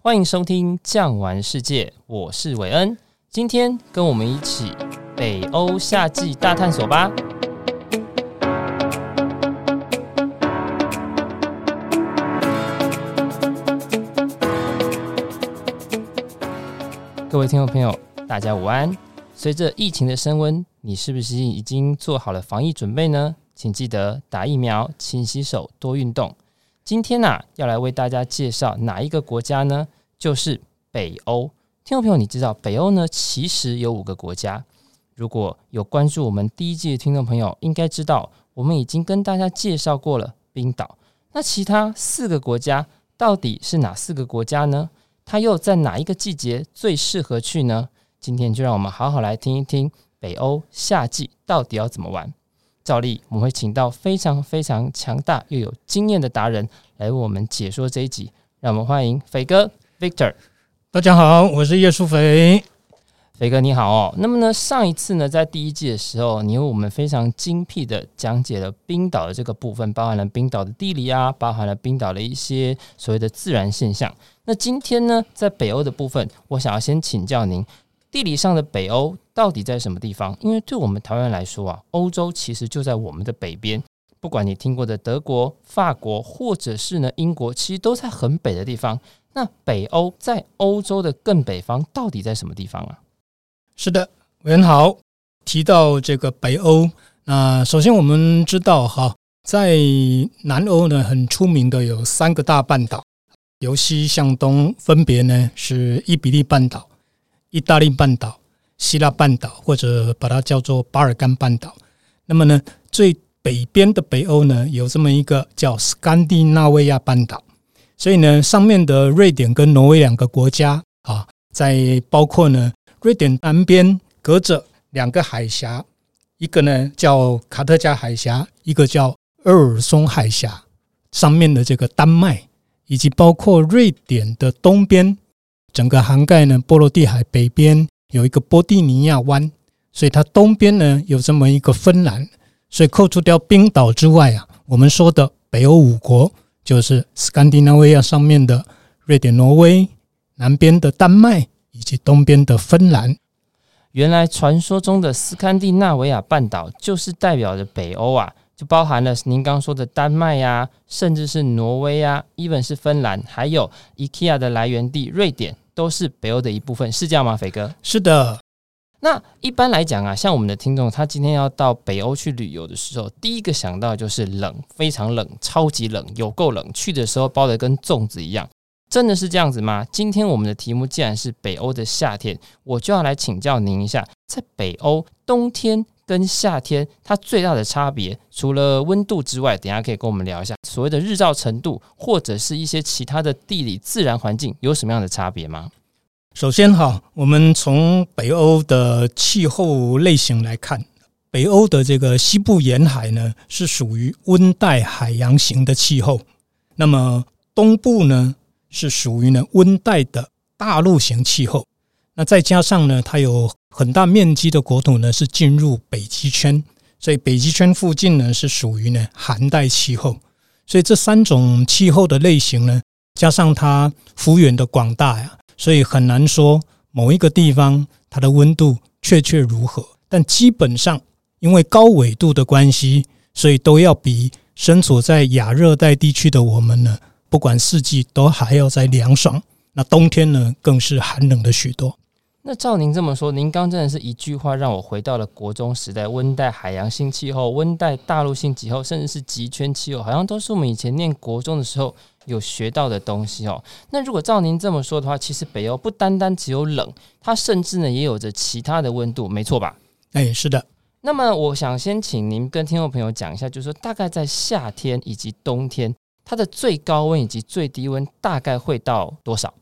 欢迎收听《酱玩世界》，我是韦恩。今天跟我们一起北欧夏季大探索吧！各位听众朋友，大家午安。随着疫情的升温，你是不是已经做好了防疫准备呢？请记得打疫苗、勤洗手、多运动。今天呢、要来为大家介绍哪一个国家呢？就是北欧。听众朋友，你知道北欧呢，其实有五个国家。如果有关注我们第一季的听众朋友，应该知道我们已经跟大家介绍过了冰岛。那其他四个国家到底是哪四个国家呢？它又在哪一个季节最适合去呢？今天就让我们好好来听一听北欧夏季到底要怎么玩。照例，我们会请到非常非常强大又有经验的达人来为我们解说这一集。让我们欢迎肥哥 Victor。大家好，我是叶淑肥。肥哥你好哦。那么呢，上一次呢，在第一季的时候，你为我们非常精辟的讲解了冰岛的这个部分，包含了冰岛的地理啊，包含了冰岛的一些所谓的自然现象。那今天呢，在北欧的部分，我想要先请教您。地理上的北欧到底在什么地方？因为对我们台湾来说啊，欧洲其实就在我们的北边。不管你听过的德国、法国，或者是呢英国，其实都在很北的地方。那北欧在欧洲的更北方，到底在什么地方啊？是的，很好。提到这个北欧，那首先我们知道哈，在南欧呢，很出名的有三个大半岛，由西向东分别呢是伊比利半岛。意大利半岛、希腊半岛，或者把它叫做巴尔干半岛。那么呢，最北边的北欧呢，有这么一个叫斯堪的纳维亚半岛。所以呢，上面的瑞典跟挪威两个国家啊，在包括呢，瑞典南边隔着两个海峡，一个呢叫卡特加海峡，一个叫厄尔松海峡。上面的这个丹麦，以及包括瑞典的东边。整个涵盖呢，波罗的海北边有一个波蒂尼亚湾，所以它东边呢有这么一个芬兰，所以扣除掉冰岛之外啊，我们说的北欧五国就是斯堪的纳维亚上面的瑞典、挪威，南边的丹麦以及东边的芬兰。原来传说中的斯堪的纳维亚半岛就是代表着北欧啊，就包含了您刚说的丹麦呀、甚至是挪威呀，even 是芬兰，还有 IKEA 的来源地瑞典。都是北欧的一部分，是这样吗？斐哥，是的。那一般来讲啊，像我们的听众，他今天要到北欧去旅游的时候，第一个想到就是冷，非常冷，超级冷，有够冷。去的时候包的跟粽子一样，真的是这样子吗？今天我们的题目既然是北欧的夏天，我就要来请教您一下，在北欧冬天。跟夏天它最大的差别，除了温度之外，等下可以跟我们聊一下所谓的日照程度，或者是一些其他的地理自然环境有什么样的差别吗？首先哈，我们从北欧的气候类型来看，北欧的这个西部沿海呢是属于温带海洋型的气候，那么东部呢是属于呢温带的大陆型气候。那再加上呢，它有很大面积的国土呢是进入北极圈，所以北极圈附近呢是属于呢寒带气候。所以这三种气候的类型呢，加上它幅员的广大呀，所以很难说某一个地方它的温度确切如何。但基本上因为高纬度的关系，所以都要比身处在亚热带地区的我们呢，不管四季都还要再凉爽。那冬天呢，更是寒冷的许多。那照您这么说，您刚真的是一句话让我回到了国中时代，温带海洋性气候、温带大陆性气候，甚至是极圈气候，好像都是我们以前念国中的时候有学到的东西哦。那如果照您这么说的话，其实北欧不单单只有冷，它甚至呢也有着其他的温度，没错吧？哎，是的。那么我想先请您跟听众朋友讲一下，就是说大概在夏天以及冬天，它的最高温以及最低温大概会到多少？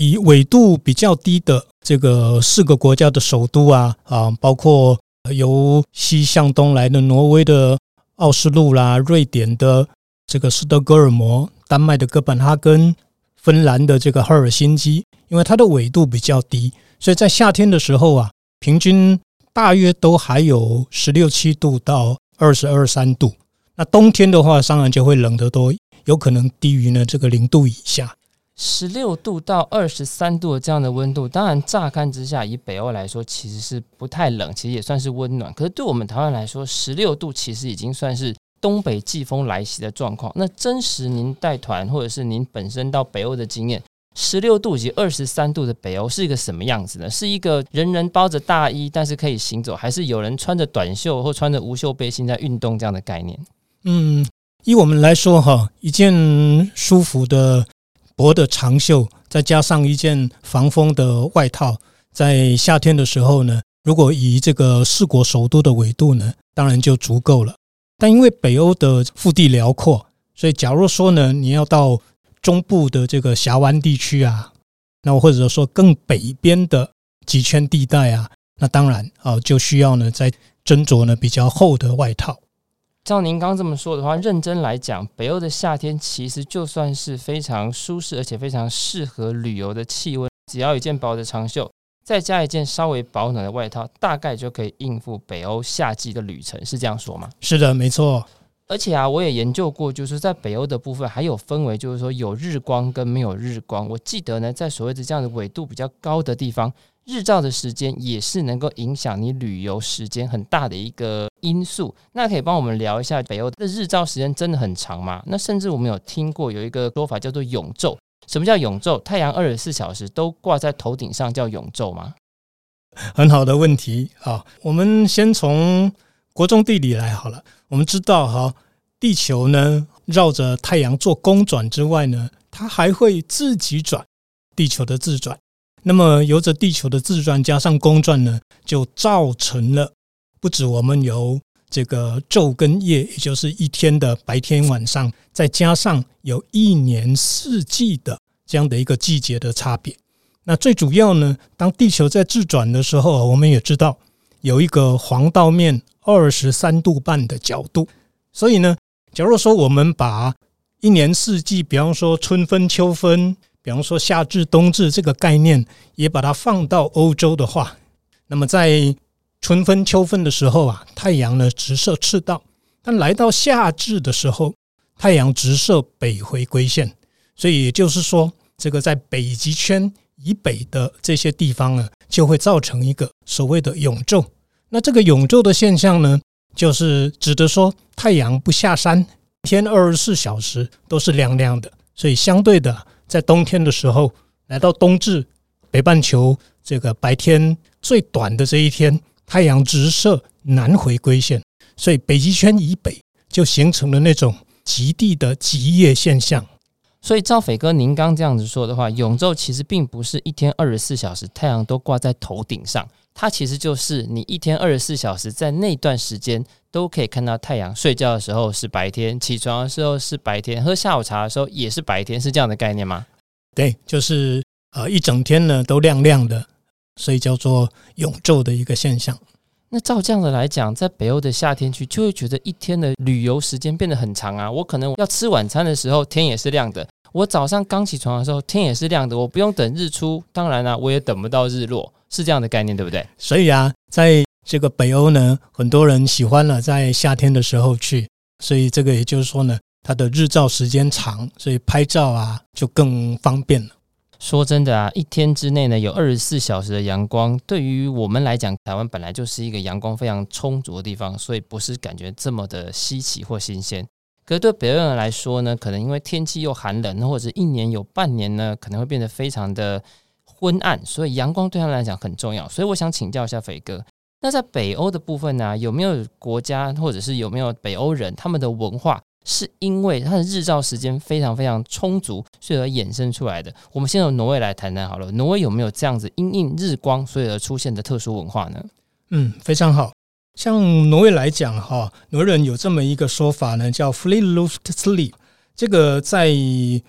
以纬度比较低的这个四个国家的首都啊啊，包括由西向东来的挪威的奥斯陆啦、瑞典的这个斯德哥尔摩、丹麦的哥本哈根、芬兰的这个赫尔辛基，因为它的纬度比较低，所以在夏天的时候啊，平均大约都还有十六七度到二十二三度。那冬天的话，当然就会冷得多，有可能低于呢这个零度以下。十六度到二十三度的这样的温度，当然乍看之下，以北欧来说，其实是不太冷，其实也算是温暖。可是对我们台湾来说，十六度其实已经算是东北季风来袭的状况。那真实您带团或者是您本身到北欧的经验，十六度以及二十三度的北欧是一个什么样子呢？是一个人人包着大衣，但是可以行走，还是有人穿着短袖或穿着无袖背心在运动这样的概念？嗯，以我们来说哈，一件舒服的。薄的长袖，再加上一件防风的外套，在夏天的时候呢，如果以这个四国首都的纬度呢，当然就足够了。但因为北欧的腹地辽阔，所以假如说呢，你要到中部的这个峡湾地区啊，那或者说更北边的极圈地带啊，那当然啊，就需要呢再斟酌呢比较厚的外套。照您刚这么说的话，认真来讲，北欧的夏天其实就算是非常舒适而且非常适合旅游的气温，只要一件薄的长袖，再加一件稍微保暖的外套，大概就可以应付北欧夏季的旅程，是这样说吗？是的，没错。而且啊，我也研究过，就是在北欧的部分还有分为，就是说有日光跟没有日光。我记得呢，在所谓的这样的纬度比较高的地方。日照的时间也是能够影响你旅游时间很大的一个因素。那可以帮我们聊一下北欧的日照时间真的很长吗？那甚至我们有听过有一个说法叫做永昼。什么叫永昼？太阳二十四小时都挂在头顶上叫永昼吗？很好的问题啊！我们先从国中地理来好了。我们知道哈，地球呢绕着太阳做公转之外呢，它还会自己转，地球的自转。那么，由着地球的自转加上公转呢，就造成了不止我们有这个昼跟夜，也就是一天的白天晚上，再加上有一年四季的这样的一个季节的差别。那最主要呢，当地球在自转的时候，我们也知道有一个黄道面二十三度半的角度。所以呢，假如说我们把一年四季，比方说春分、秋分。比方说夏至、冬至这个概念，也把它放到欧洲的话，那么在春分、秋分的时候啊，太阳呢直射赤道；但来到夏至的时候，太阳直射北回归线。所以也就是说，这个在北极圈以北的这些地方呢，就会造成一个所谓的永昼。那这个永昼的现象呢，就是指的说太阳不下山，天二十四小时都是亮亮的。所以相对的。在冬天的时候，来到冬至，北半球这个白天最短的这一天，太阳直射南回归线，所以北极圈以北就形成了那种极地的极夜现象。所以赵斐哥，您刚这样子说的话，永昼其实并不是一天二十四小时太阳都挂在头顶上，它其实就是你一天二十四小时在那段时间都可以看到太阳。睡觉的时候是白天，起床的时候是白天，喝下午茶的时候也是白天，是这样的概念吗？对，就是呃一整天呢都亮亮的，所以叫做永昼的一个现象。那照这样的来讲，在北欧的夏天去，就会觉得一天的旅游时间变得很长啊。我可能要吃晚餐的时候，天也是亮的；我早上刚起床的时候，天也是亮的。我不用等日出，当然啦、啊，我也等不到日落，是这样的概念，对不对？所以啊，在这个北欧呢，很多人喜欢了在夏天的时候去，所以这个也就是说呢，它的日照时间长，所以拍照啊就更方便了。说真的啊，一天之内呢，有二十四小时的阳光，对于我们来讲，台湾本来就是一个阳光非常充足的地方，所以不是感觉这么的稀奇或新鲜。可是对北欧人来说呢，可能因为天气又寒冷，或者一年有半年呢，可能会变得非常的昏暗，所以阳光对他们来讲很重要。所以我想请教一下肥哥，那在北欧的部分呢，有没有国家或者是有没有北欧人他们的文化？是因为它的日照时间非常非常充足，所以而衍生出来的。我们先从挪威来谈谈好了。挪威有没有这样子因应日光所以而出现的特殊文化呢？嗯，非常好。像挪威来讲哈，挪威人有这么一个说法呢，叫 “Friluftsliv”。这个在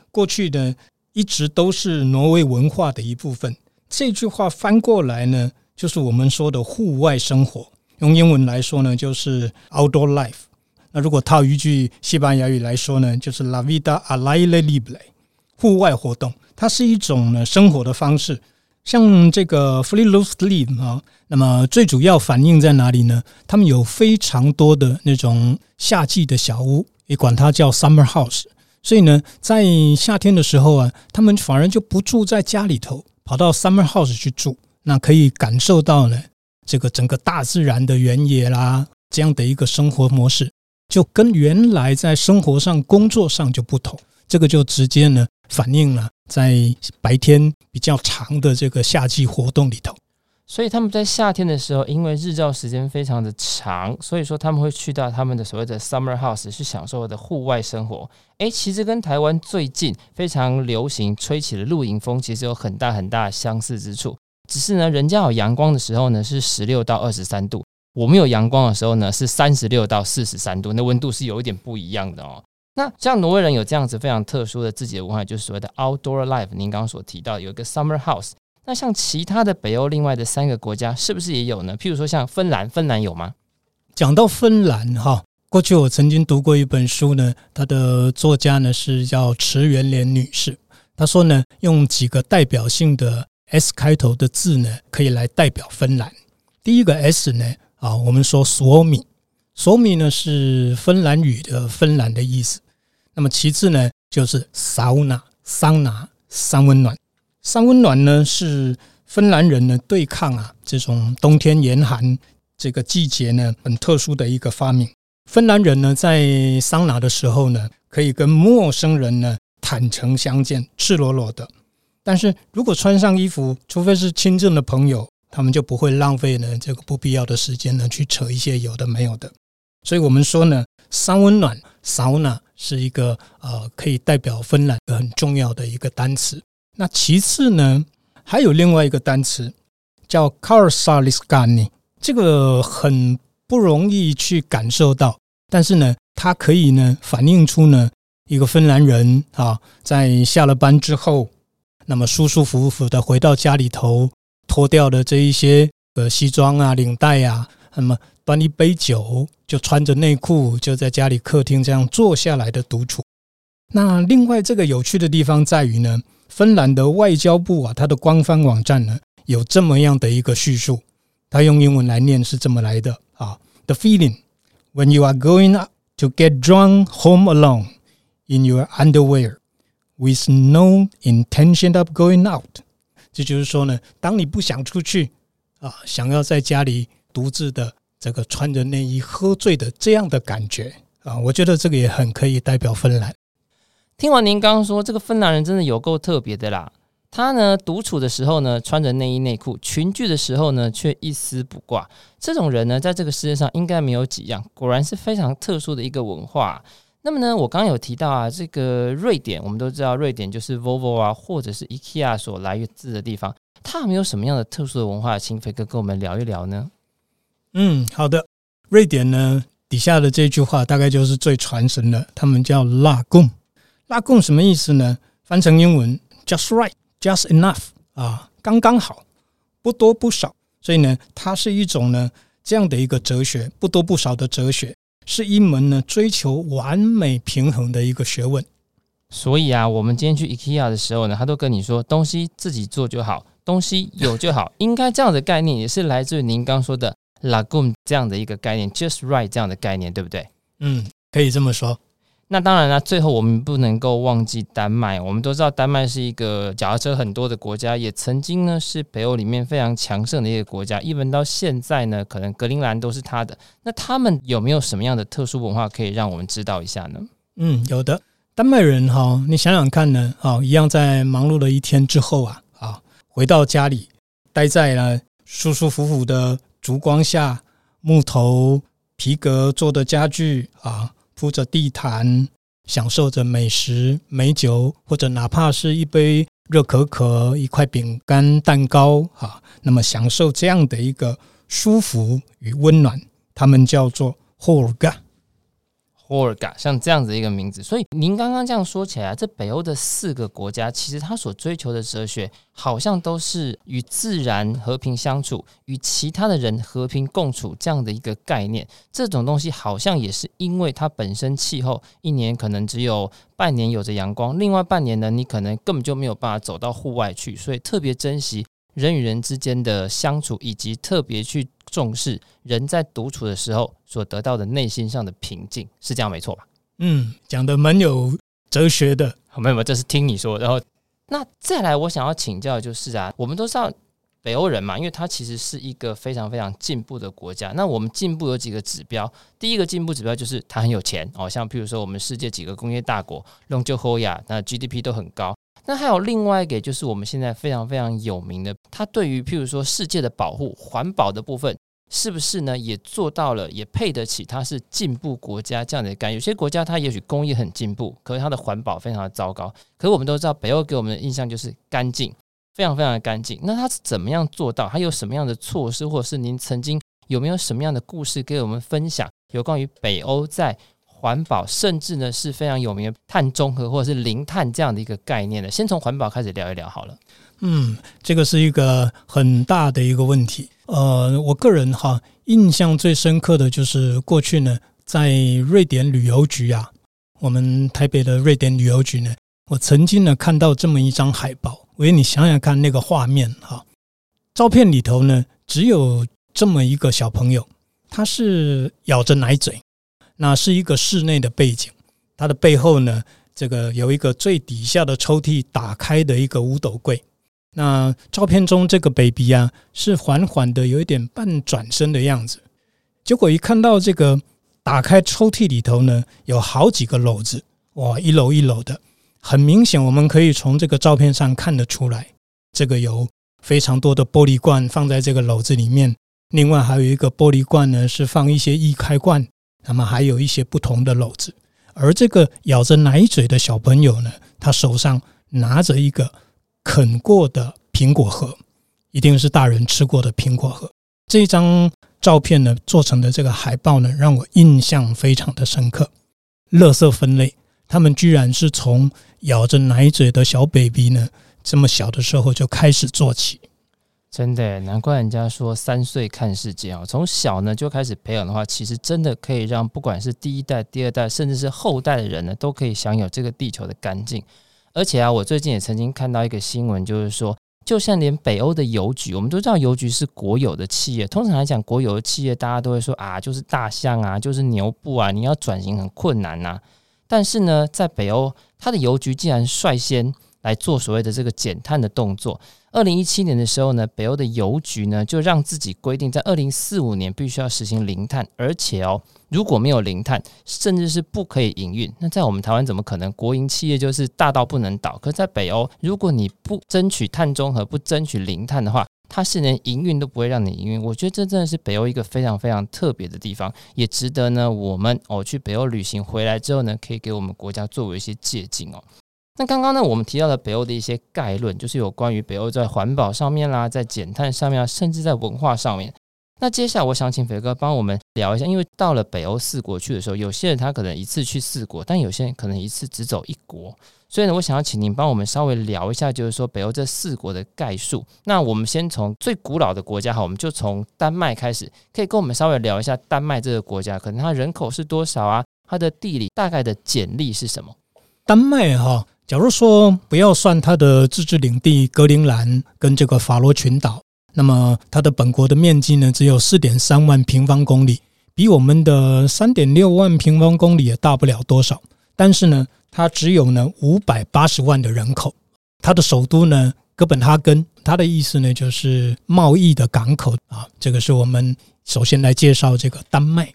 过去呢，一直都是挪威文化的一部分。这句话翻过来呢，就是我们说的户外生活。用英文来说呢，就是 “outdoor life”。那如果套一句西班牙语来说呢，就是 La vida al aire libre，户外活动，它是一种呢生活的方式。像这个 Friluftsliv 啊，那么最主要反映在哪里呢？他们有非常多的那种夏季的小屋，也管它叫 Summer House。所以呢，在夏天的时候啊，他们反而就不住在家里头，跑到 summer house 去住，那可以感受到呢，这个整个大自然的原野啦，这样的一个生活模式，就跟原来在生活上、工作上就不同。这个就直接呢反映了在白天比较长的这个夏季活动里头。所以他们在夏天的时候，因为日照时间非常的长，所以说他们会去到他们的所谓的 summer house 去享受的户外生活。诶，其实跟台湾最近非常流行吹起的露营风，其实有很大很大的相似之处。只是呢，人家有阳光的时候呢是十六到二十三度，我们有阳光的时候呢是三十六到四十三度，那温度是有一点不一样的哦。那像挪威人有这样子非常特殊的自己的文化，就是所谓的 outdoor life。您刚刚所提到有一个 summer house。那像其他的北欧另外的三个国家，是不是也有呢？譬如说像芬兰，芬兰有吗？讲到芬兰哈，过去我曾经读过一本书呢，它的作家呢是叫池元莲女士。她说呢，用几个代表性的 S 开头的字呢，可以来代表芬兰。第一个 S 呢，啊，我们说索米，索米呢是芬兰语的芬兰的意思。那么其次呢，就是桑拿，桑拿，三温暖。三温暖呢，是芬兰人呢对抗啊这种冬天严寒这个季节呢很特殊的一个发明。芬兰人呢在桑拿的时候呢，可以跟陌生人呢坦诚相见，赤裸裸的。但是如果穿上衣服，除非是亲近的朋友，他们就不会浪费呢这个不必要的时间呢去扯一些有的没有的。所以我们说呢，三温暖 sauna 是一个呃可以代表芬兰的很重要的一个单词。那其次呢，还有另外一个单词叫 k a r s a l i s k a n i 这个很不容易去感受到，但是呢，它可以呢反映出呢一个芬兰人啊，在下了班之后，那么舒舒服服的回到家里头，脱掉的这一些呃西装啊、领带啊，那么端一杯酒，就穿着内裤就在家里客厅这样坐下来的独处。那另外这个有趣的地方在于呢。芬兰的外交部啊，它的官方网站呢有这么样的一个叙述，它用英文来念是这么来的啊：The feeling when you are going out to get drunk home alone in your underwear with no intention of going out，这就是说呢，当你不想出去啊，想要在家里独自的这个穿着内衣喝醉的这样的感觉啊，我觉得这个也很可以代表芬兰。听完您刚刚说，这个芬兰人真的有够特别的啦。他呢，独处的时候呢，穿着内衣内裤；群聚的时候呢，却一丝不挂。这种人呢，在这个世界上应该没有几样。果然是非常特殊的一个文化。那么呢，我刚刚有提到啊，这个瑞典，我们都知道瑞典就是 Volvo 啊，或者是 IKEA 所来自的地方。它有没有什么样的特殊的文化？请飞哥跟我们聊一聊呢？嗯，好的。瑞典呢，底下的这句话大概就是最传神的，他们叫 Lagom。拉贡什么意思呢？翻成英文，just right，just enough 啊，刚刚好，不多不少。所以呢，它是一种呢这样的一个哲学，不多不少的哲学，是一门呢追求完美平衡的一个学问。所以啊，我们今天去 IKEA 的时候呢，他都跟你说，东西自己做就好，东西有就好，应该这样的概念也是来自于您刚说的 Lagom 这样的一个概念，just right 这样的概念，对不对？嗯，可以这么说。那当然了，最后我们不能够忘记丹麦。我们都知道丹麦是一个脚踏车很多的国家，也曾经呢是北欧里面非常强盛的一个国家。一直到现在呢，可能格陵兰都是他的。那他们有没有什么样的特殊文化可以让我们知道一下呢？嗯，有的。丹麦人哈，你想想看呢，啊，一样在忙碌了一天之后啊，啊，回到家里，待在了舒舒服服的烛光下，木头、皮革做的家具啊。铺着地毯，享受着美食、美酒，或者哪怕是一杯热可可、一块饼干、蛋糕，哈，那么享受这样的一个舒服与温暖，他们叫做 Holga。Holga 像这样子一个名字，所以您刚刚这样说起来，这北欧的四个国家，其实他所追求的哲学，好像都是与自然和平相处，与其他的人和平共处这样的一个概念。这种东西好像也是因为它本身气候一年可能只有半年有着阳光，另外半年呢，你可能根本就没有办法走到户外去，所以特别珍惜人与人之间的相处，以及特别去。重视人在独处的时候所得到的内心上的平静，是这样没错吧？嗯，讲的蛮有哲学的。没有没有，这是听你说。然后，那再来，我想要请教的就是啊，我们都知道北欧人嘛，因为他其实是一个非常非常进步的国家。那我们进步有几个指标？第一个进步指标就是他很有钱哦，像譬如说我们世界几个工业大国，龙就后亚，那 GDP 都很高。那还有另外一个，就是我们现在非常非常有名的，它对于譬如说世界的保护、环保的部分。是不是呢？也做到了，也配得起它是进步国家这样的概念。有些国家它也许工业很进步，可是它的环保非常的糟糕。可是我们都知道，北欧给我们的印象就是干净，非常非常的干净。那它是怎么样做到？它有什么样的措施，或者是您曾经有没有什么样的故事给我们分享？有关于北欧在环保，甚至呢是非常有名的碳中和或者是零碳这样的一个概念的。先从环保开始聊一聊好了。嗯，这个是一个很大的一个问题。呃，我个人哈印象最深刻的就是过去呢，在瑞典旅游局啊，我们台北的瑞典旅游局呢，我曾经呢看到这么一张海报。我给你想想看那个画面哈，照片里头呢只有这么一个小朋友，他是咬着奶嘴，那是一个室内的背景，它的背后呢，这个有一个最底下的抽屉打开的一个五斗柜。那照片中这个 baby 啊，是缓缓的有一点半转身的样子。结果一看到这个打开抽屉里头呢，有好几个篓子，哇，一篓一篓的，很明显我们可以从这个照片上看得出来，这个有非常多的玻璃罐放在这个篓子里面。另外还有一个玻璃罐呢，是放一些易开罐，那么还有一些不同的篓子。而这个咬着奶嘴的小朋友呢，他手上拿着一个。啃过的苹果核，一定是大人吃过的苹果核。这张照片呢，做成的这个海报呢，让我印象非常的深刻。垃圾分类，他们居然是从咬着奶嘴的小 baby 呢，这么小的时候就开始做起。真的，难怪人家说三岁看世界啊！从小呢就开始培养的话，其实真的可以让不管是第一代、第二代，甚至是后代的人呢，都可以享有这个地球的干净。而且啊，我最近也曾经看到一个新闻，就是说，就像连北欧的邮局，我们都知道邮局是国有的企业。通常来讲，国有的企业大家都会说啊，就是大象啊，就是牛步啊，你要转型很困难呐。但是呢，在北欧，它的邮局竟然率先来做所谓的这个减碳的动作。二零一七年的时候呢，北欧的邮局呢就让自己规定，在二零四五年必须要实行零碳，而且哦，如果没有零碳，甚至是不可以营运。那在我们台湾怎么可能？国营企业就是大到不能倒。可在北欧，如果你不争取碳中和，不争取零碳的话，它是连营运都不会让你营运。我觉得这真的是北欧一个非常非常特别的地方，也值得呢我们哦去北欧旅行回来之后呢，可以给我们国家作为一些借鉴哦。那刚刚呢，我们提到了北欧的一些概论，就是有关于北欧在环保上面啦，在减碳上面啊，甚至在文化上面。那接下来我想请肥哥帮我们聊一下，因为到了北欧四国去的时候，有些人他可能一次去四国，但有些人可能一次只走一国。所以呢，我想要请您帮我们稍微聊一下，就是说北欧这四国的概述。那我们先从最古老的国家哈，我们就从丹麦开始，可以跟我们稍微聊一下丹麦这个国家，可能它人口是多少啊？它的地理大概的简历是什么？丹麦哈。假如说不要算它的自治领地格陵兰跟这个法罗群岛，那么它的本国的面积呢，只有四点三万平方公里，比我们的三点六万平方公里也大不了多少。但是呢，它只有呢五百八十万的人口，它的首都呢哥本哈根，它的意思呢就是贸易的港口啊。这个是我们首先来介绍这个丹麦。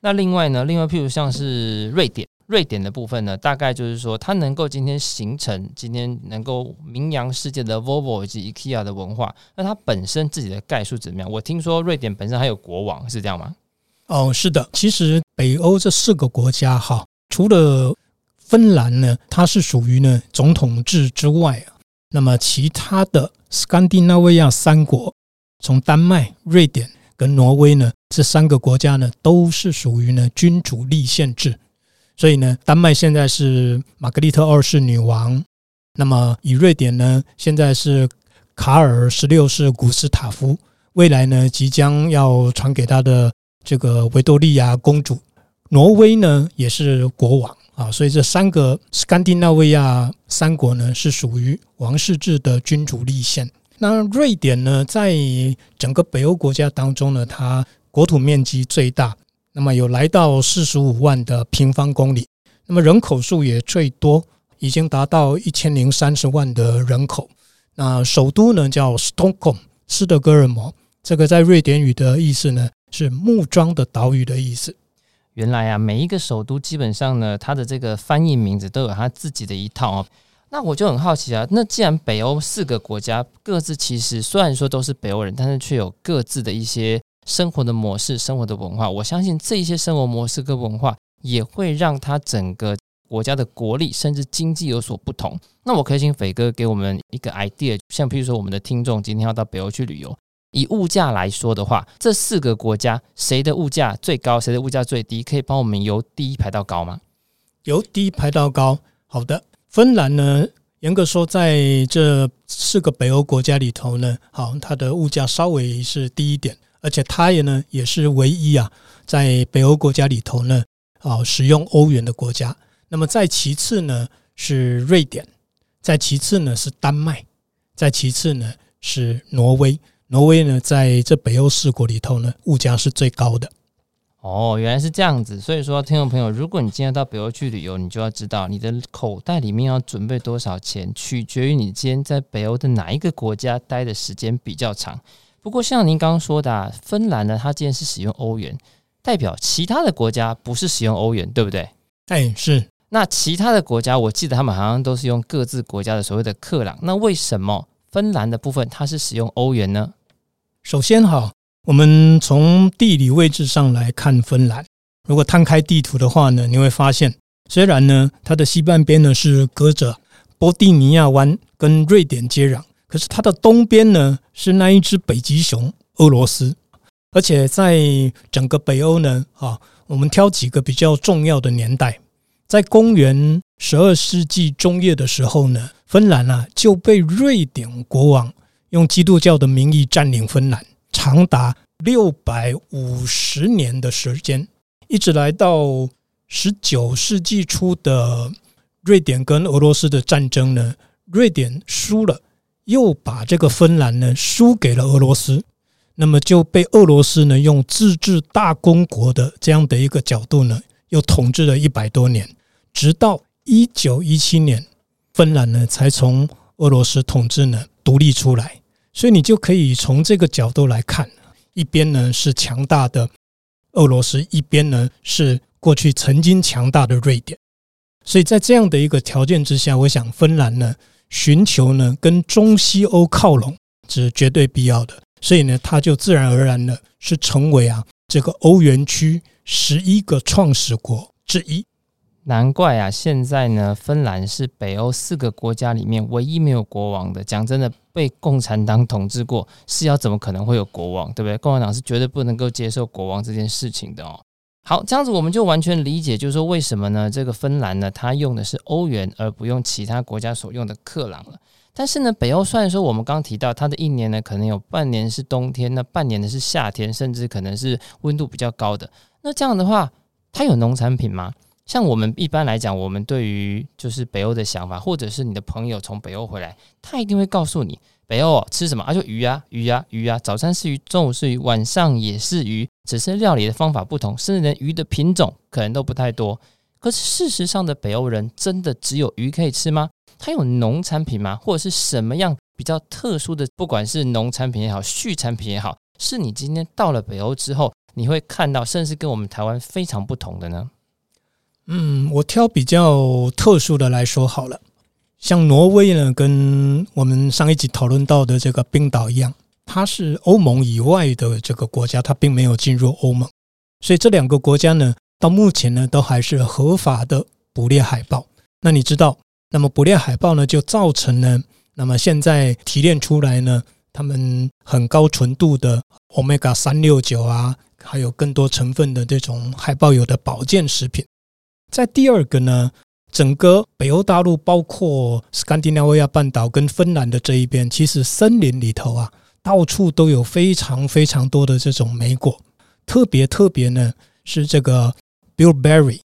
那另外呢，另外譬如像是瑞典。瑞典的部分呢，大概就是说，它能够今天形成今天能够名扬世界的 Volvo 以及 IKEA 的文化，那它本身自己的概述怎么样？我听说瑞典本身还有国王，是这样吗？哦，是的。其实北欧这四个国家哈，除了芬兰呢，它是属于呢总统制之外啊，那么其他的斯堪的纳维亚三国，从丹麦、瑞典跟挪威呢，这三个国家呢，都是属于呢君主立宪制。所以呢，丹麦现在是玛格丽特二世女王，那么以瑞典呢，现在是卡尔十六世古斯塔夫，未来呢即将要传给他的这个维多利亚公主。挪威呢也是国王啊，所以这三个斯堪的纳维亚三国呢是属于王室制的君主立宪。那瑞典呢，在整个北欧国家当中呢，它国土面积最大。那么有来到四十五万的平方公里，那么人口数也最多，已经达到一千零三十万的人口。那首都呢叫 Stockholm，斯德哥尔摩，这个在瑞典语的意思呢是木桩的岛屿的意思。原来啊，每一个首都基本上呢，它的这个翻译名字都有它自己的一套哦。那我就很好奇啊，那既然北欧四个国家各自其实虽然说都是北欧人，但是却有各自的一些生活的模式、生活的文化。我相信这些生活模式跟文化也会让它整个国家的国力甚至经济有所不同。那我可以请斐哥给我们一个 idea，像比如说我们的听众今天要到北欧去旅游，以物价来说的话，这四个国家谁的物价最高，谁的物价最低？可以帮我们由低排到高吗？由低排到高，好的。芬兰呢，严格说，在这四个北欧国家里头呢，好，它的物价稍微是低一点，而且它也呢也是唯一啊，在北欧国家里头呢，啊，使用欧元的国家。那么再其次呢是瑞典，再其次呢是丹麦，再其次呢是挪威。挪威呢，在这北欧四国里头呢，物价是最高的。哦，原来是这样子，所以说，听众朋友，如果你今天到北欧去旅游，你就要知道你的口袋里面要准备多少钱，取决于你今天在北欧的哪一个国家待的时间比较长。不过，像您刚刚说的，啊，芬兰呢，它既然是使用欧元，代表其他的国家不是使用欧元，对不对？哎，是。那其他的国家，我记得他们好像都是用各自国家的所谓的克朗。那为什么芬兰的部分它是使用欧元呢？首先，哈。我们从地理位置上来看芬兰，如果摊开地图的话呢，你会发现，虽然呢它的西半边呢是隔着波蒂尼亚湾跟瑞典接壤，可是它的东边呢是那一只北极熊俄罗斯，而且在整个北欧呢，啊，我们挑几个比较重要的年代，在公元十二世纪中叶的时候呢，芬兰啊就被瑞典国王用基督教的名义占领芬兰。长达六百五十年的时间，一直来到十九世纪初的瑞典跟俄罗斯的战争呢，瑞典输了，又把这个芬兰呢输给了俄罗斯，那么就被俄罗斯呢用自治大公国的这样的一个角度呢，又统治了一百多年，直到一九一七年，芬兰呢才从俄罗斯统治呢独立出来。所以你就可以从这个角度来看，一边呢是强大的俄罗斯，一边呢是过去曾经强大的瑞典。所以在这样的一个条件之下，我想芬兰呢寻求呢跟中西欧靠拢这是绝对必要的。所以呢，它就自然而然的是成为啊这个欧元区十一个创始国之一。难怪啊，现在呢，芬兰是北欧四个国家里面唯一没有国王的。讲真的，被共产党统治过，是要怎么可能会有国王，对不对？共产党是绝对不能够接受国王这件事情的哦。好，这样子我们就完全理解，就是说为什么呢？这个芬兰呢，它用的是欧元，而不用其他国家所用的克朗了。但是呢，北欧虽然说我们刚刚提到它的一年呢，可能有半年是冬天，那半年的是夏天，甚至可能是温度比较高的。那这样的话，它有农产品吗？像我们一般来讲，我们对于就是北欧的想法，或者是你的朋友从北欧回来，他一定会告诉你，北欧、吃什么啊？就鱼啊，鱼啊，鱼啊，早餐是鱼，中午是鱼，晚上也是鱼，只是料理的方法不同，甚至连鱼的品种可能都不太多。可是事实上的北欧人真的只有鱼可以吃吗？他有农产品吗？或者是什么样比较特殊的？不管是农产品也好，畜产品也好，是你今天到了北欧之后，你会看到，甚至跟我们台湾非常不同的呢？嗯，我挑比较特殊的来说好了，像挪威呢，跟我们上一集讨论到的这个冰岛一样，它是欧盟以外的这个国家，它并没有进入欧盟，所以这两个国家呢，到目前呢都还是合法的捕猎海豹。那你知道，那么捕猎海豹呢，就造成了，那么现在提炼出来呢，他们很高纯度的 Omega 三六九啊，还有更多成分的这种海豹油的保健食品。在第二个呢，整个北欧大陆，包括斯堪的纳维亚半岛跟芬兰的这一边，其实森林里头啊，到处都有非常非常多的这种莓果。特别特别呢，是这个 bilberry，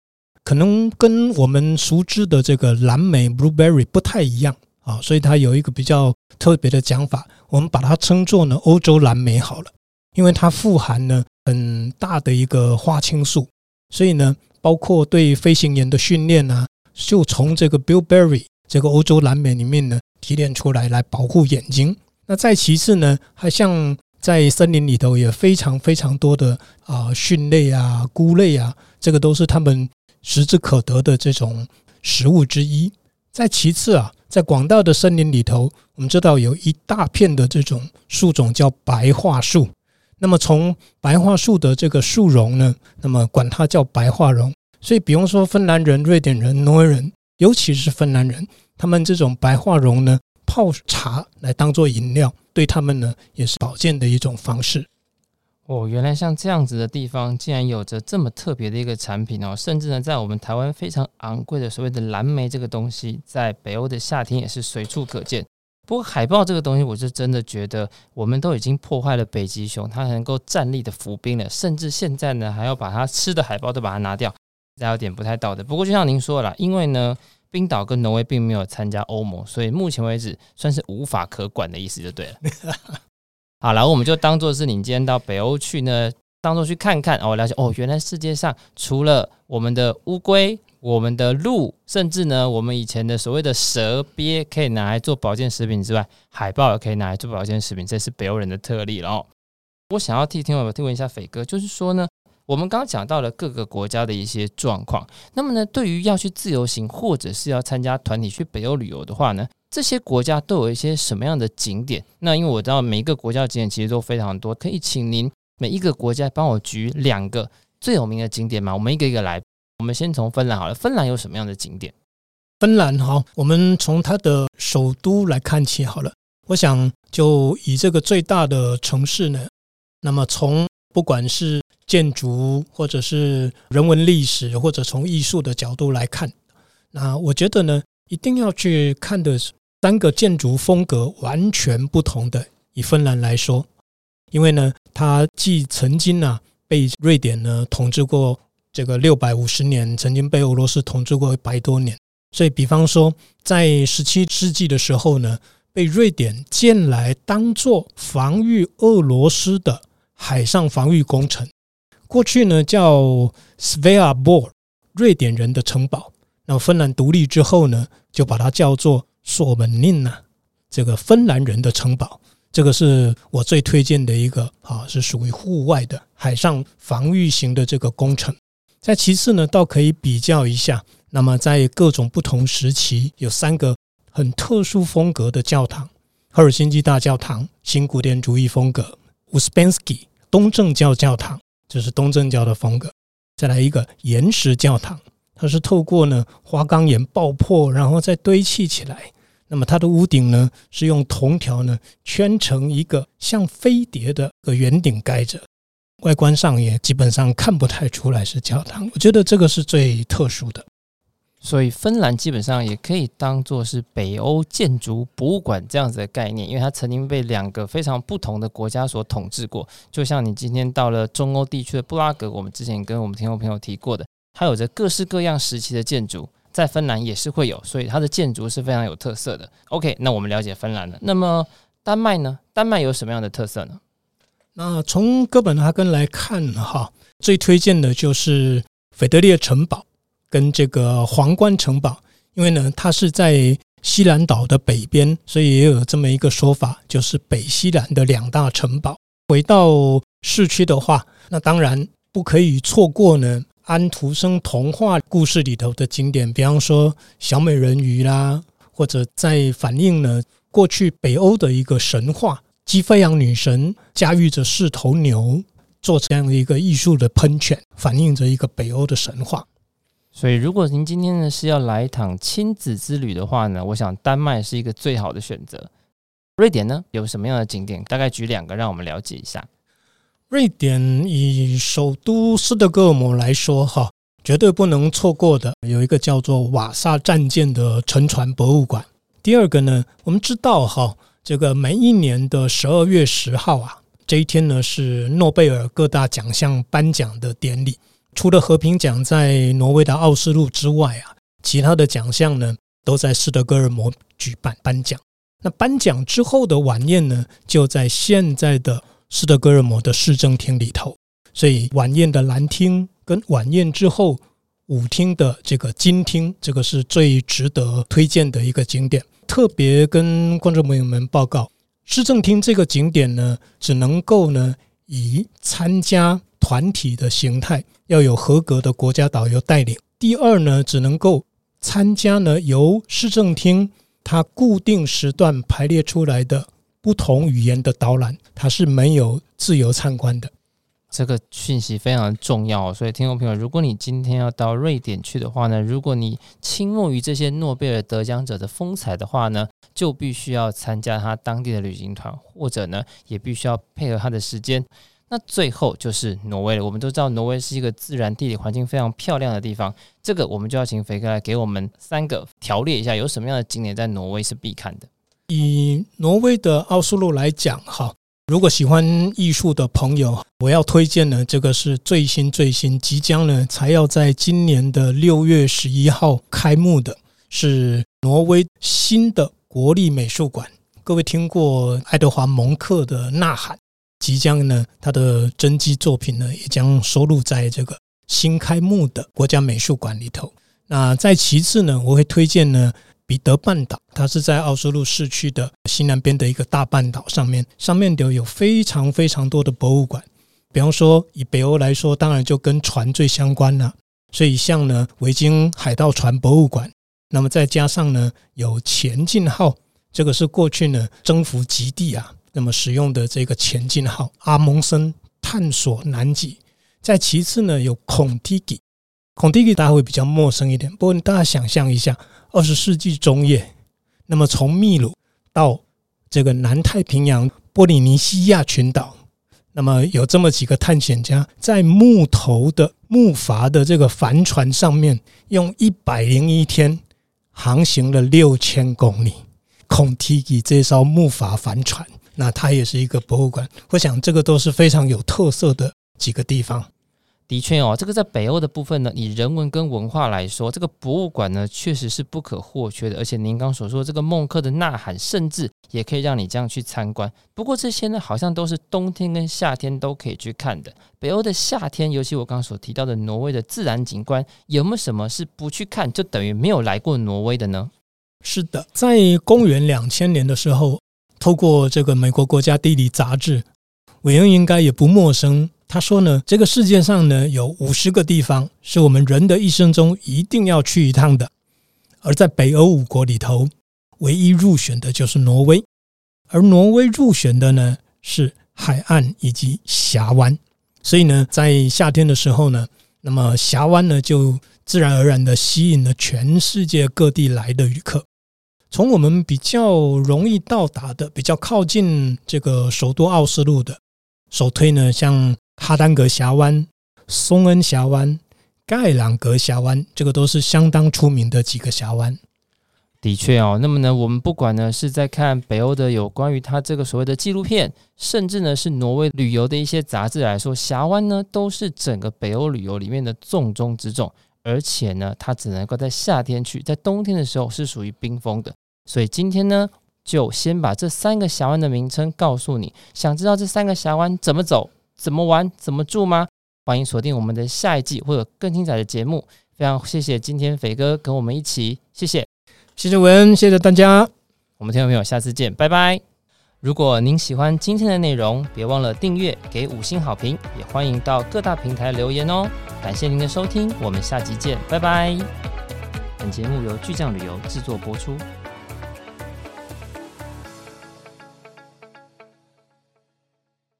可能跟我们熟知的这个蓝莓 blueberry 不太一样啊，所以它有一个比较特别的讲法，我们把它称作呢欧洲蓝莓好了，因为它富含呢很大的一个花青素，所以呢。包括对飞行员的训练啊，就从这个 bilberry 这个欧洲蓝莓里面呢提炼出来，来保护眼睛。那再其次呢，还像在森林里头也非常非常多的啊蕈类啊、菇类啊，这个都是他们食之可得的这种食物之一。再其次啊，在广大的森林里头，我们知道有一大片的这种树种叫白桦树。那么从白桦树的这个树茸呢，那么管它叫白桦茸。所以，比方说芬兰人、瑞典人、挪威人，尤其是芬兰人，他们这种白桦茸呢，泡茶来当做饮料，对他们呢也是保健的一种方式。哦，原来像这样子的地方，竟然有着这么特别的一个产品哦，甚至呢，在我们台湾非常昂贵的所谓的蓝莓这个东西，在北欧的夏天也是随处可见。不过海豹这个东西，我是真的觉得，我们都已经破坏了北极熊它能够站立的浮冰了，甚至现在呢，还要把它吃的海豹都把它拿掉，这有点不太道德。不过就像您说了，因为呢，冰岛跟挪威并没有参加欧盟，所以目前为止算是无法可管的意思就对了。好了，我们就当做是你今天到北欧去呢，当做去看看哦，了解哦，原来世界上除了我们的乌龟。我们的鹿，甚至呢，我们以前的所谓的蛇鳖可以拿来做保健食品之外，海豹也可以拿来做保健食品，这是北欧人的特例了哦。我想要替听众听问一下斐哥，就是说呢，我们刚刚讲到了各个国家的一些状况，那么呢，对于要去自由行或者是要参加团体去北欧旅游的话呢，这些国家都有一些什么样的景点？那因为我知道每一个国家的景点其实都非常多，可以请您每一个国家帮我举两个最有名的景点吗？我们一个一个来。我们先从芬兰好了，芬兰有什么样的景点？芬兰好，我们从它的首都来看起好了。我想就以这个最大的城市呢，那么从不管是建筑或者是人文历史，或者从艺术的角度来看，那我觉得呢，一定要去看的三个建筑风格完全不同的。以芬兰来说，因为呢，它既曾经啊被瑞典呢统治过。这个六百五十年，曾经被俄罗斯统治过一百多年，所以比方说，在十七世纪的时候呢，被瑞典建来当做防御俄罗斯的海上防御工程。过去呢叫 s v e a b o r 瑞典人的城堡。那芬兰独立之后呢，就把它叫做索门宁娜，这个芬兰人的城堡。这个是我最推荐的一个啊，是属于户外的海上防御型的这个工程。再其次呢，倒可以比较一下。那么在各种不同时期，有三个很特殊风格的教堂：赫尔辛基大教堂，新古典主义风格；乌斯宾斯基东正教教堂，这是东正教的风格；再来一个岩石教堂，它是透过呢花岗岩爆破，然后再堆砌起来。那么它的屋顶呢，是用铜条呢圈成一个像飞碟的个圆顶盖着。外观上也基本上看不太出来是教堂，我觉得这个是最特殊的。所以芬兰基本上也可以当做是北欧建筑博物馆这样子的概念，因为它曾经被两个非常不同的国家所统治过。就像你今天到了中欧地区的布拉格，我们之前跟我们听众朋友提过的，它有着各式各样时期的建筑，在芬兰也是会有，所以它的建筑是非常有特色的。OK，那我们了解芬兰了。那么丹麦呢？丹麦有什么样的特色呢？那从哥本哈根来看哈，最推荐的就是斐德烈城堡跟这个皇冠城堡，因为呢，它是在西兰岛的北边，所以也有这么一个说法，就是北西兰的两大城堡。回到市区的话，那当然不可以错过呢安徒生童话故事里头的经典，比方说小美人鱼啦，或者在反映呢过去北欧的一个神话。基菲扬女神驾驭着四头牛，做这样的一个艺术的喷泉，反映着一个北欧的神话。所以，如果您今天呢是要来一趟亲子之旅的话呢，我想丹麦是一个最好的选择。瑞典呢有什么样的景点？大概举两个让我们了解一下。瑞典以首都斯德哥尔摩来说，哈，绝对不能错过的有一个叫做瓦萨战舰的沉船博物馆。第二个呢，我们知道哈。这个每一年的十二月十号啊，这一天呢是诺贝尔各大奖项颁奖的典礼。除了和平奖在挪威的奥斯陆之外啊，其他的奖项呢都在斯德哥尔摩举办颁奖。那颁奖之后的晚宴呢，就在现在的斯德哥尔摩的市政厅里头。所以晚宴的蓝厅跟晚宴之后舞厅的这个金厅，这个是最值得推荐的一个景点。特别跟观众朋友们报告，市政厅这个景点呢，只能够呢以参加团体的形态，要有合格的国家导游带领。第二呢，只能够参加呢由市政厅它固定时段排列出来的不同语言的导览，它是没有自由参观的。这个讯息非常重要，所以听众朋友，如果你今天要到瑞典去的话呢，如果你倾慕于这些诺贝尔得奖者的风采的话呢，就必须要参加他当地的旅行团，或者呢，也必须要配合他的时间。那最后就是挪威了。我们都知道，挪威是一个自然地理环境非常漂亮的地方。这个我们就要请肥哥来给我们三个条列一下，有什么样的景点在挪威是必看的。以挪威的奥斯陆来讲，哈。如果喜欢艺术的朋友，我要推荐呢，这个是最新最新，即将呢才要在今年的六月十一号开幕的，是挪威新的国立美术馆。各位听过爱德华蒙克的《呐喊》？即将呢，他的真迹作品呢也将收录在这个新开幕的国家美术馆里头。那再其次呢，我会推荐呢。彼得半岛，它是在奥斯陆市区的西南边的一个大半岛上面，上面都有非常非常多的博物馆。比方说，以北欧来说，当然就跟船最相关了。所以，像呢维京海盗船博物馆，那么再加上呢有前进号，这个是过去呢征服极地啊，那么使用的这个前进号阿蒙森探索南极。再其次呢有孔蒂基，孔蒂基大家会比较陌生一点，不过大家想象一下。二十世纪中叶，那么从秘鲁到这个南太平洋波利尼西亚群岛，那么有这么几个探险家在木头的木筏的这个帆船上面，用一百零一天航行了六千公里。孔蒂基这艘木筏帆船，那它也是一个博物馆。我想这个都是非常有特色的几个地方。的确哦，这个在北欧的部分呢，以人文跟文化来说，这个博物馆呢确实是不可或缺的。而且您刚所说这个孟克的呐喊，甚至也可以让你这样去参观。不过这些呢，好像都是冬天跟夏天都可以去看的。北欧的夏天，尤其我刚刚所提到的挪威的自然景观，有没有什么是不去看就等于没有来过挪威的呢？是的，在公元两千年的时候，透过这个美国国家地理杂志，伟恩应该也不陌生。他说呢，这个世界上呢有五十个地方是我们人的一生中一定要去一趟的，而在北欧五国里头，唯一入选的就是挪威，而挪威入选的呢是海岸以及峡湾，所以呢，在夏天的时候呢，那么峡湾呢就自然而然的吸引了全世界各地来的旅客。从我们比较容易到达的、比较靠近这个首都奥斯陆的，首推呢像。哈丹格峡湾、松恩峡湾、盖朗格峡湾，这个都是相当出名的几个峡湾。的确哦，那么呢，我们不管呢是在看北欧的有关于它这个所谓的纪录片，甚至呢是挪威旅游的一些杂志来说，峡湾呢都是整个北欧旅游里面的重中之重。而且呢，它只能够在夏天去，在冬天的时候是属于冰封的。所以今天呢，就先把这三个峡湾的名称告诉你。想知道这三个峡湾怎么走？怎么玩？怎么住吗？欢迎锁定我们的下一季，会有更精彩的节目。非常谢谢今天肥哥跟我们一起，谢谢，谢谢文，谢谢大家。我们听众朋友，下次见，拜拜。如果您喜欢今天的内容，别忘了订阅、给五星好评，也欢迎到各大平台留言哦。感谢您的收听，我们下集见，拜拜。本节目由巨匠旅游制作播出。